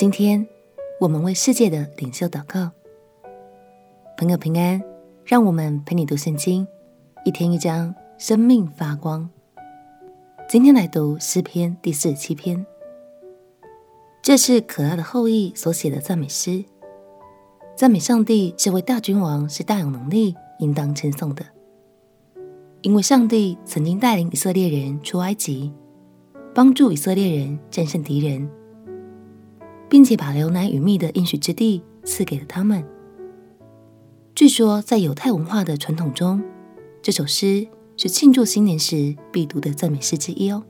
今天我们为世界的领袖祷告，朋友平安，让我们陪你读圣经，一天一章，生命发光。今天来读诗篇第四十七篇，这是可拉的后裔所写的赞美诗，赞美上帝这位大君王是大有能力，应当称颂的，因为上帝曾经带领以色列人出埃及，帮助以色列人战胜敌人。并且把流奶与蜜的应许之地赐给了他们。据说，在犹太文化的传统中，这首诗是庆祝新年时必读的赞美诗之一哦。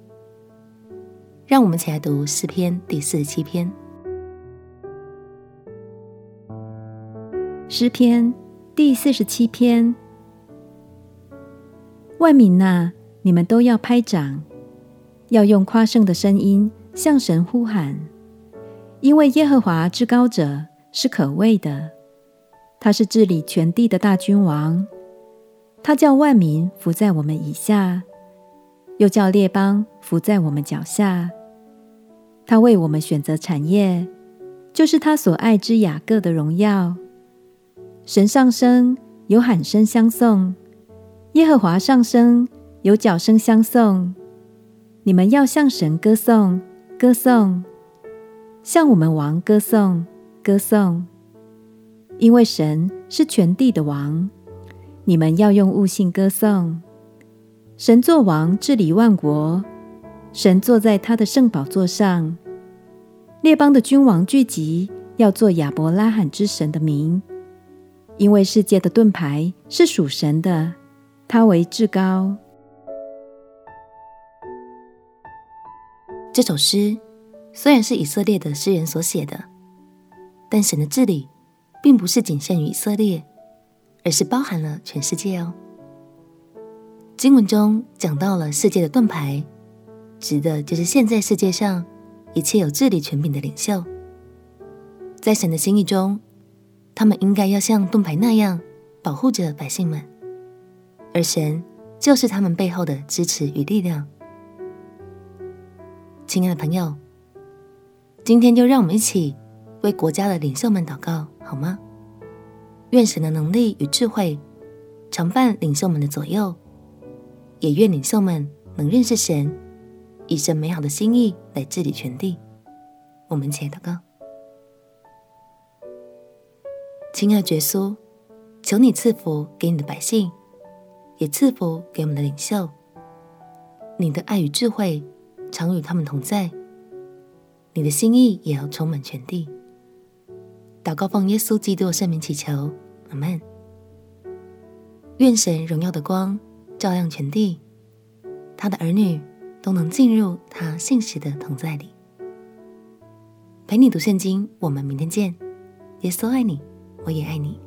让我们一起来读诗篇第四十七篇。诗篇第四十七篇：万民哪，你们都要拍掌，要用夸胜的声音向神呼喊。因为耶和华至高者是可畏的，他是治理全地的大君王，他叫万民伏在我们以下，又叫列邦伏在我们脚下。他为我们选择产业，就是他所爱之雅各的荣耀。神上升，有喊声相送；耶和华上升，有角声相送。你们要向神歌颂，歌颂。向我们王歌颂，歌颂，因为神是全地的王，你们要用悟性歌颂。神作王治理万国，神坐在他的圣宝座上，列邦的君王聚集，要作亚伯拉罕之神的名，因为世界的盾牌是属神的，他为至高。这首诗。虽然是以色列的诗人所写的，但神的治理并不是仅限于以色列，而是包含了全世界哦。经文中讲到了世界的盾牌，指的就是现在世界上一切有治理权柄的领袖。在神的心意中，他们应该要像盾牌那样保护着百姓们，而神就是他们背后的支持与力量。亲爱的朋友。今天就让我们一起为国家的领袖们祷告，好吗？愿神的能力与智慧常伴领袖们的左右，也愿领袖们能认识神，以神美好的心意来治理全地。我们一起来祷告。亲爱的耶稣，求你赐福给你的百姓，也赐福给我们的领袖。你的爱与智慧常与他们同在。你的心意也要充满全地。祷告奉耶稣基督圣名祈求，阿门。愿神荣耀的光照亮全地，他的儿女都能进入他信实的同在里。陪你读圣经，我们明天见。耶稣爱你，我也爱你。